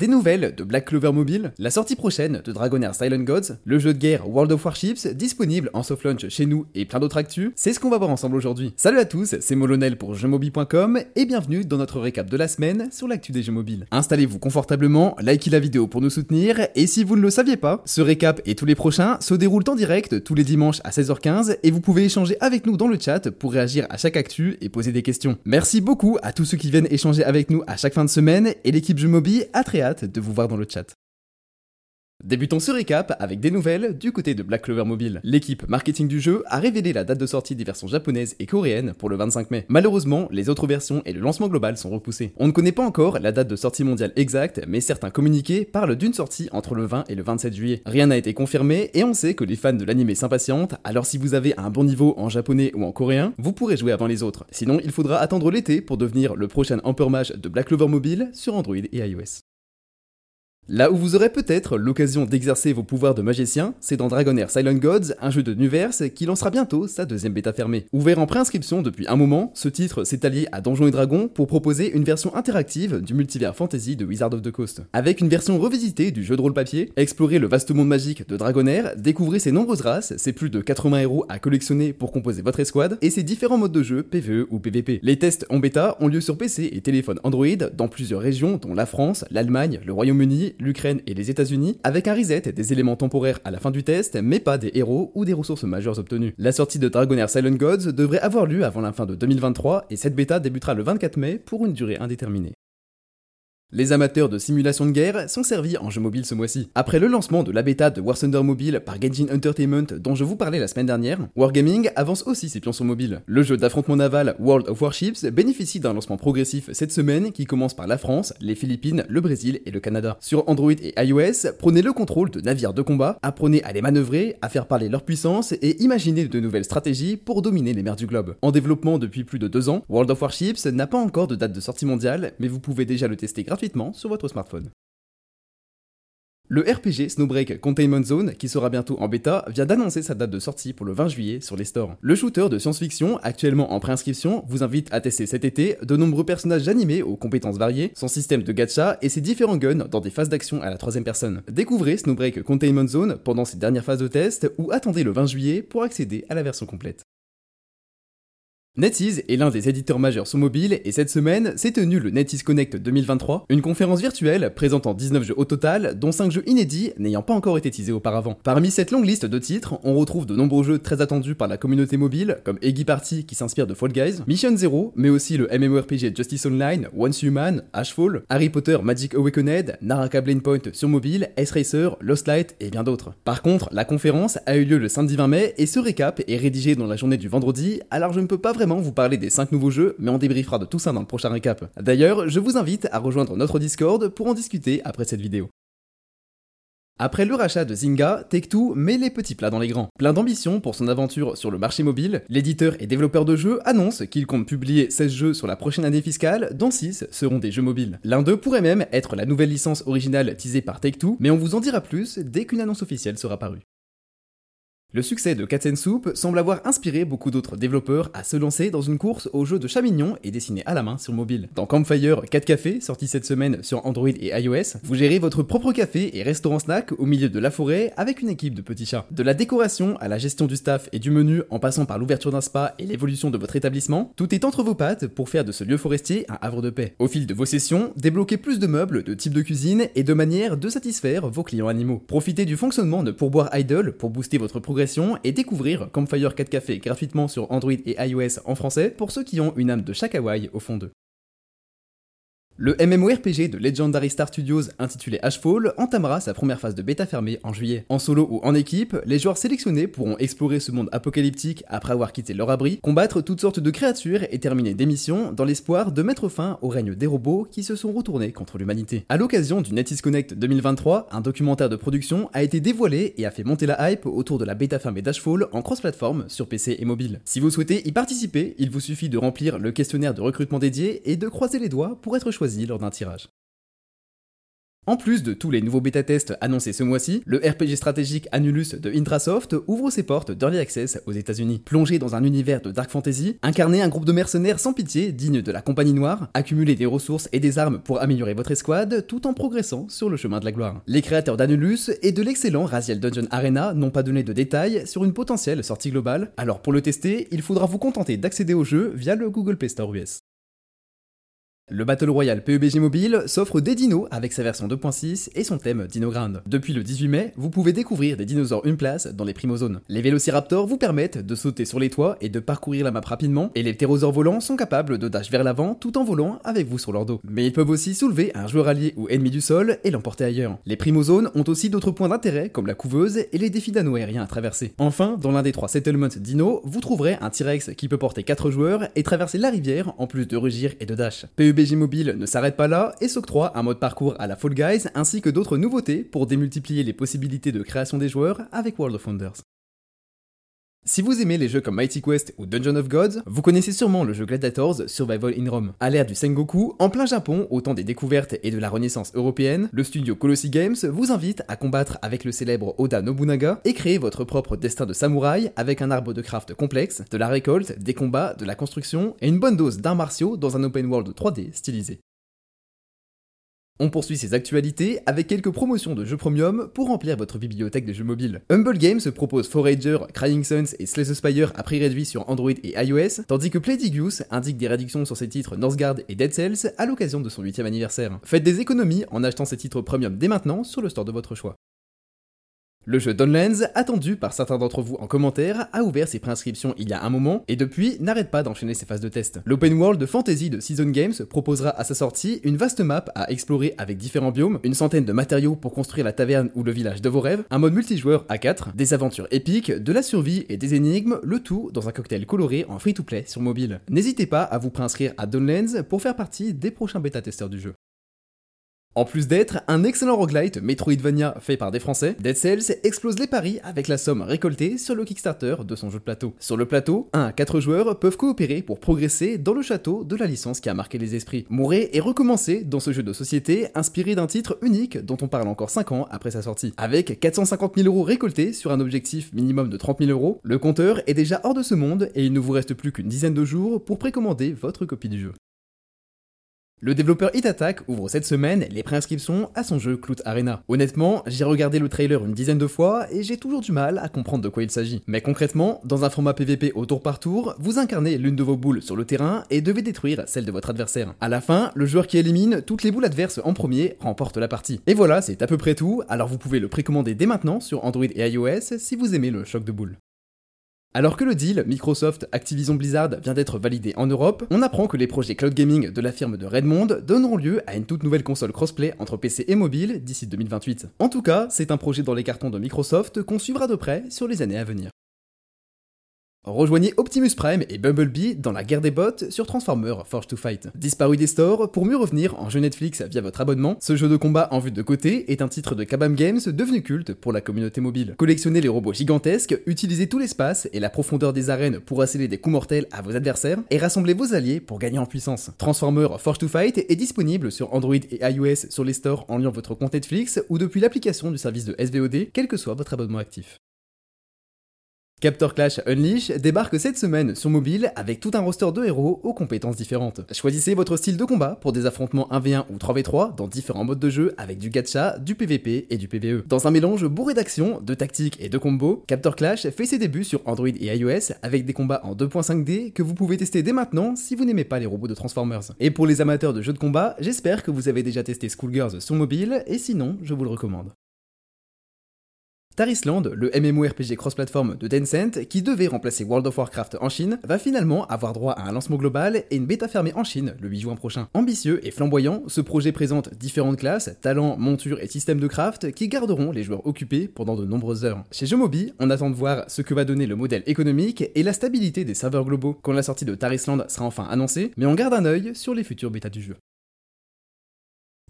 des nouvelles de Black Clover Mobile, la sortie prochaine de Dragonair Silent Gods, le jeu de guerre World of Warships disponible en soft launch chez nous et plein d'autres actus, c'est ce qu'on va voir ensemble aujourd'hui. Salut à tous, c'est Molonel pour jeuxmobile.com et bienvenue dans notre récap de la semaine sur l'actu des jeux mobiles. Installez-vous confortablement, likez la vidéo pour nous soutenir et si vous ne le saviez pas, ce récap et tous les prochains se déroulent en direct tous les dimanches à 16h15 et vous pouvez échanger avec nous dans le chat pour réagir à chaque actu et poser des questions. Merci beaucoup à tous ceux qui viennent échanger avec nous à chaque fin de semaine et l'équipe Jeux Mobile a très hâte de vous voir dans le chat. Débutons ce récap avec des nouvelles du côté de Black Clover Mobile. L'équipe marketing du jeu a révélé la date de sortie des versions japonaises et coréennes pour le 25 mai. Malheureusement, les autres versions et le lancement global sont repoussés. On ne connaît pas encore la date de sortie mondiale exacte, mais certains communiqués parlent d'une sortie entre le 20 et le 27 juillet. Rien n'a été confirmé et on sait que les fans de l'anime s'impatientent, alors si vous avez un bon niveau en japonais ou en coréen, vous pourrez jouer avant les autres. Sinon, il faudra attendre l'été pour devenir le prochain Emperor de Black Clover Mobile sur Android et iOS. Là où vous aurez peut-être l'occasion d'exercer vos pouvoirs de magicien, c'est dans Dragonair Silent Gods, un jeu de Nuverse qui lancera bientôt sa deuxième bêta fermée. Ouvert en préinscription depuis un moment, ce titre s'est allié à Donjons et Dragons pour proposer une version interactive du multivers fantasy de Wizard of the Coast. Avec une version revisitée du jeu de rôle papier, explorez le vaste monde magique de Dragonair, découvrez ses nombreuses races, ses plus de 80 héros à collectionner pour composer votre escouade, et ses différents modes de jeu PvE ou PvP. Les tests en bêta ont lieu sur PC et téléphone Android dans plusieurs régions dont la France, l'Allemagne, le Royaume-Uni, l'Ukraine et les États-Unis, avec un reset des éléments temporaires à la fin du test, mais pas des héros ou des ressources majeures obtenues. La sortie de Dragonair Silent Gods devrait avoir lieu avant la fin de 2023 et cette bêta débutera le 24 mai pour une durée indéterminée. Les amateurs de simulation de guerre sont servis en jeu mobile ce mois-ci. Après le lancement de la bêta de War Thunder Mobile par Genshin Entertainment dont je vous parlais la semaine dernière, Wargaming avance aussi ses pions sur mobile. Le jeu d'affrontement naval World of Warships bénéficie d'un lancement progressif cette semaine qui commence par la France, les Philippines, le Brésil et le Canada. Sur Android et iOS, prenez le contrôle de navires de combat, apprenez à les manœuvrer, à faire parler leur puissance et imaginez de nouvelles stratégies pour dominer les mers du globe. En développement depuis plus de deux ans, World of Warships n'a pas encore de date de sortie mondiale, mais vous pouvez déjà le tester gratuitement sur votre smartphone. Le RPG Snowbreak Containment Zone, qui sera bientôt en bêta, vient d'annoncer sa date de sortie pour le 20 juillet sur les stores. Le shooter de science-fiction, actuellement en préinscription, vous invite à tester cet été de nombreux personnages animés aux compétences variées, son système de gacha et ses différents guns dans des phases d'action à la troisième personne. Découvrez Snowbreak Containment Zone pendant ses dernières phases de test ou attendez le 20 juillet pour accéder à la version complète. NetEase est l'un des éditeurs majeurs sur mobile et cette semaine s'est tenu le NetEase Connect 2023, une conférence virtuelle présentant 19 jeux au total, dont 5 jeux inédits n'ayant pas encore été teasés auparavant. Parmi cette longue liste de titres, on retrouve de nombreux jeux très attendus par la communauté mobile, comme Eggy Party qui s'inspire de Fall Guys, Mission Zero, mais aussi le MMORPG Justice Online, Once Human, Ashfall, Harry Potter Magic Awakened, Naraka Blade Point sur mobile, S-Racer, Lost Light et bien d'autres. Par contre, la conférence a eu lieu le samedi 20 mai et ce récap est rédigé dans la journée du vendredi, alors je ne peux pas vraiment vous parler des 5 nouveaux jeux, mais on débriefera de tout ça dans le prochain récap. D'ailleurs, je vous invite à rejoindre notre Discord pour en discuter après cette vidéo. Après le rachat de Zynga, Take-Two met les petits plats dans les grands. Plein d'ambition pour son aventure sur le marché mobile, l'éditeur et développeur de jeux annonce qu'il compte publier 16 jeux sur la prochaine année fiscale, dont 6 seront des jeux mobiles. L'un d'eux pourrait même être la nouvelle licence originale teasée par Take-Two, mais on vous en dira plus dès qu'une annonce officielle sera parue. Le succès de Cat Soup semble avoir inspiré beaucoup d'autres développeurs à se lancer dans une course au jeu de chat mignon et dessiné à la main sur mobile. Dans Campfire 4 Café, sorti cette semaine sur Android et iOS, vous gérez votre propre café et restaurant snack au milieu de la forêt avec une équipe de petits chats. De la décoration à la gestion du staff et du menu en passant par l'ouverture d'un spa et l'évolution de votre établissement, tout est entre vos pattes pour faire de ce lieu forestier un havre de paix. Au fil de vos sessions, débloquez plus de meubles, de types de cuisine et de manière de satisfaire vos clients animaux. Profitez du fonctionnement de pourboire idle pour booster votre progression et découvrir Campfire 4 Café gratuitement sur Android et iOS en français pour ceux qui ont une âme de chaque Hawaii au fond d'eux. Le MMORPG de Legendary Star Studios intitulé Ashfall entamera sa première phase de bêta fermée en juillet. En solo ou en équipe, les joueurs sélectionnés pourront explorer ce monde apocalyptique après avoir quitté leur abri, combattre toutes sortes de créatures et terminer des missions dans l'espoir de mettre fin au règne des robots qui se sont retournés contre l'humanité. À l'occasion du NetEase Connect 2023, un documentaire de production a été dévoilé et a fait monter la hype autour de la bêta fermée d'Ashfall en cross-platform sur PC et mobile. Si vous souhaitez y participer, il vous suffit de remplir le questionnaire de recrutement dédié et de croiser les doigts pour être choisi lors d'un tirage. En plus de tous les nouveaux bêta-tests annoncés ce mois-ci, le RPG stratégique Annulus de Intrasoft ouvre ses portes d'Early Access aux États-Unis. Plongez dans un univers de Dark Fantasy, incarnez un groupe de mercenaires sans pitié digne de la Compagnie Noire, accumulez des ressources et des armes pour améliorer votre escouade tout en progressant sur le chemin de la gloire. Les créateurs d'Annulus et de l'excellent Raziel Dungeon Arena n'ont pas donné de détails sur une potentielle sortie globale, alors pour le tester, il faudra vous contenter d'accéder au jeu via le Google Play Store US. Le Battle Royale PUBG Mobile s'offre des dinos avec sa version 2.6 et son thème Dinoground. Depuis le 18 mai, vous pouvez découvrir des dinosaures une place dans les primozones. Les vélociraptors vous permettent de sauter sur les toits et de parcourir la map rapidement, et les ptérosaures volants sont capables de dash vers l'avant tout en volant avec vous sur leur dos. Mais ils peuvent aussi soulever un joueur allié ou ennemi du sol et l'emporter ailleurs. Les primozones ont aussi d'autres points d'intérêt comme la couveuse et les défis d'anneaux aériens à traverser. Enfin, dans l'un des trois settlements dino, vous trouverez un T-Rex qui peut porter 4 joueurs et traverser la rivière en plus de rugir et de dash. Mobile ne s'arrête pas là et s'octroie un mode parcours à la Fall Guys ainsi que d'autres nouveautés pour démultiplier les possibilités de création des joueurs avec World of Wonders. Si vous aimez les jeux comme Mighty Quest ou Dungeon of Gods, vous connaissez sûrement le jeu Gladiators Survival in Rome. À l'ère du Sengoku, en plein Japon, au temps des découvertes et de la renaissance européenne, le studio Colossi Games vous invite à combattre avec le célèbre Oda Nobunaga et créer votre propre destin de samouraï avec un arbre de craft complexe, de la récolte, des combats, de la construction et une bonne dose d'arts martiaux dans un open world 3D stylisé. On poursuit ses actualités avec quelques promotions de jeux premium pour remplir votre bibliothèque de jeux mobiles. Humble Games propose Forager, Crying Suns et Slay the Spire à prix réduit sur Android et iOS, tandis que Playdigious indique des réductions sur ses titres Northgard et Dead Cells à l'occasion de son 8 anniversaire. Faites des économies en achetant ces titres premium dès maintenant sur le store de votre choix. Le jeu Dawnlands, attendu par certains d'entre vous en commentaire, a ouvert ses préinscriptions il y a un moment et depuis n'arrête pas d'enchaîner ses phases de test. L'open world fantasy de Season Games proposera à sa sortie une vaste map à explorer avec différents biomes, une centaine de matériaux pour construire la taverne ou le village de vos rêves, un mode multijoueur à 4, des aventures épiques, de la survie et des énigmes, le tout dans un cocktail coloré en free-to-play sur mobile. N'hésitez pas à vous préinscrire à Dawnlands pour faire partie des prochains bêta-testeurs du jeu. En plus d'être un excellent roguelite Metroidvania fait par des Français, Dead Cells explose les paris avec la somme récoltée sur le Kickstarter de son jeu de plateau. Sur le plateau, 1 à 4 joueurs peuvent coopérer pour progresser dans le château de la licence qui a marqué les esprits. Mourir et recommencer dans ce jeu de société inspiré d'un titre unique dont on parle encore 5 ans après sa sortie. Avec 450 000 euros récoltés sur un objectif minimum de 30 000 euros, le compteur est déjà hors de ce monde et il ne vous reste plus qu'une dizaine de jours pour précommander votre copie du jeu. Le développeur Hit Attack ouvre cette semaine les préinscriptions à son jeu Clout Arena. Honnêtement, j'ai regardé le trailer une dizaine de fois et j'ai toujours du mal à comprendre de quoi il s'agit. Mais concrètement, dans un format PVP au tour par tour, vous incarnez l'une de vos boules sur le terrain et devez détruire celle de votre adversaire. À la fin, le joueur qui élimine toutes les boules adverses en premier remporte la partie. Et voilà, c'est à peu près tout, alors vous pouvez le précommander dès maintenant sur Android et iOS si vous aimez le choc de boules. Alors que le deal Microsoft Activision Blizzard vient d'être validé en Europe, on apprend que les projets cloud gaming de la firme de Redmond donneront lieu à une toute nouvelle console crossplay entre PC et mobile d'ici 2028. En tout cas, c'est un projet dans les cartons de Microsoft qu'on suivra de près sur les années à venir. Rejoignez Optimus Prime et Bumblebee dans la guerre des bots sur Transformers Forge to Fight. Disparu des stores pour mieux revenir en jeu Netflix via votre abonnement, ce jeu de combat en vue de côté est un titre de Kabam Games devenu culte pour la communauté mobile. Collectionnez les robots gigantesques, utilisez tout l'espace et la profondeur des arènes pour asséler des coups mortels à vos adversaires et rassemblez vos alliés pour gagner en puissance. Transformers Forge to Fight est disponible sur Android et iOS sur les stores en liant votre compte Netflix ou depuis l'application du service de SVOD, quel que soit votre abonnement actif. Captor Clash Unleash débarque cette semaine sur mobile avec tout un roster de héros aux compétences différentes. Choisissez votre style de combat pour des affrontements 1v1 ou 3v3 dans différents modes de jeu avec du gacha, du PvP et du PvE. Dans un mélange bourré d'action, de tactiques et de combos, Captor Clash fait ses débuts sur Android et iOS avec des combats en 2.5D que vous pouvez tester dès maintenant si vous n'aimez pas les robots de Transformers. Et pour les amateurs de jeux de combat, j'espère que vous avez déjà testé Schoolgirls sur mobile et sinon, je vous le recommande. Tarisland, le MMORPG cross-platform de Tencent, qui devait remplacer World of Warcraft en Chine, va finalement avoir droit à un lancement global et une bêta fermée en Chine le 8 juin prochain. Ambitieux et flamboyant, ce projet présente différentes classes, talents, montures et systèmes de craft qui garderont les joueurs occupés pendant de nombreuses heures. Chez Jomobi, on attend de voir ce que va donner le modèle économique et la stabilité des serveurs globaux quand la sortie de Tarisland sera enfin annoncée, mais on garde un œil sur les futures bêtas du jeu.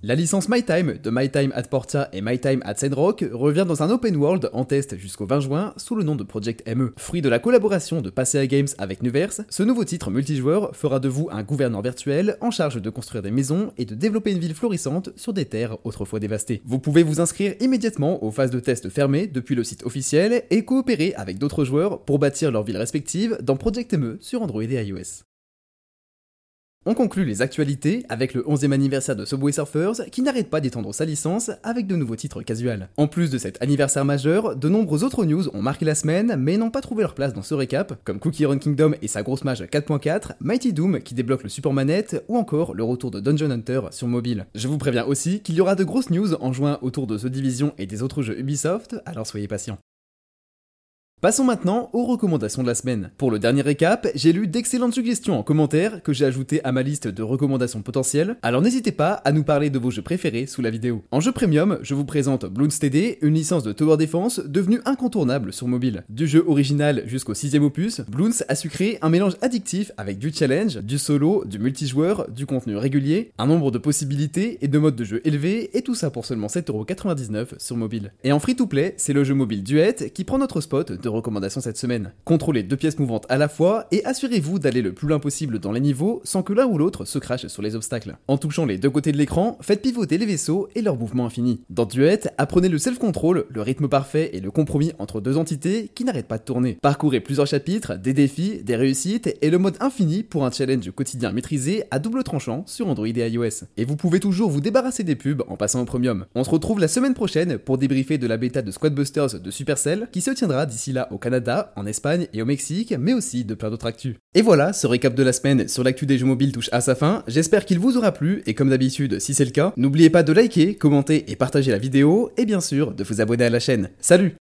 La licence My Time de My Time at Portia et My Time at Sandrock revient dans un open world en test jusqu'au 20 juin sous le nom de Project ME. Fruit de la collaboration de Passea Games avec Nuverse, ce nouveau titre multijoueur fera de vous un gouverneur virtuel en charge de construire des maisons et de développer une ville florissante sur des terres autrefois dévastées. Vous pouvez vous inscrire immédiatement aux phases de test fermées depuis le site officiel et coopérer avec d'autres joueurs pour bâtir leur ville respective dans Project ME sur Android et iOS. On conclut les actualités avec le 11e anniversaire de Subway Surfers qui n'arrête pas d'étendre sa licence avec de nouveaux titres casuals. En plus de cet anniversaire majeur, de nombreux autres news ont marqué la semaine mais n'ont pas trouvé leur place dans ce récap, comme Cookie Run Kingdom et sa grosse mage 4.4, Mighty Doom qui débloque le support manette ou encore le retour de Dungeon Hunter sur mobile. Je vous préviens aussi qu'il y aura de grosses news en juin autour de The Division et des autres jeux Ubisoft, alors soyez patients. Passons maintenant aux recommandations de la semaine. Pour le dernier récap, j'ai lu d'excellentes suggestions en commentaire que j'ai ajoutées à ma liste de recommandations potentielles, alors n'hésitez pas à nous parler de vos jeux préférés sous la vidéo. En jeu premium, je vous présente Bloons TD, une licence de Tower Defense devenue incontournable sur mobile. Du jeu original jusqu'au sixième opus, Bloons a su créer un mélange addictif avec du challenge, du solo, du multijoueur, du contenu régulier, un nombre de possibilités et de modes de jeu élevés, et tout ça pour seulement 7,99€ sur mobile. Et en free-to-play, c'est le jeu mobile Duet qui prend notre spot de recommandations cette semaine. Contrôlez deux pièces mouvantes à la fois et assurez-vous d'aller le plus loin possible dans les niveaux sans que l'un ou l'autre se crache sur les obstacles. En touchant les deux côtés de l'écran, faites pivoter les vaisseaux et leur mouvement infini. Dans Duet, apprenez le self-control, le rythme parfait et le compromis entre deux entités qui n'arrêtent pas de tourner. Parcourez plusieurs chapitres, des défis, des réussites et le mode infini pour un challenge quotidien maîtrisé à double tranchant sur Android et iOS. Et vous pouvez toujours vous débarrasser des pubs en passant au premium. On se retrouve la semaine prochaine pour débriefer de la bêta de Squadbusters de Supercell qui se tiendra d'ici là au Canada, en Espagne et au Mexique, mais aussi de plein d'autres actus. Et voilà, ce récap de la semaine sur l'actu des jeux mobiles touche à sa fin. J'espère qu'il vous aura plu et comme d'habitude, si c'est le cas, n'oubliez pas de liker, commenter et partager la vidéo et bien sûr de vous abonner à la chaîne. Salut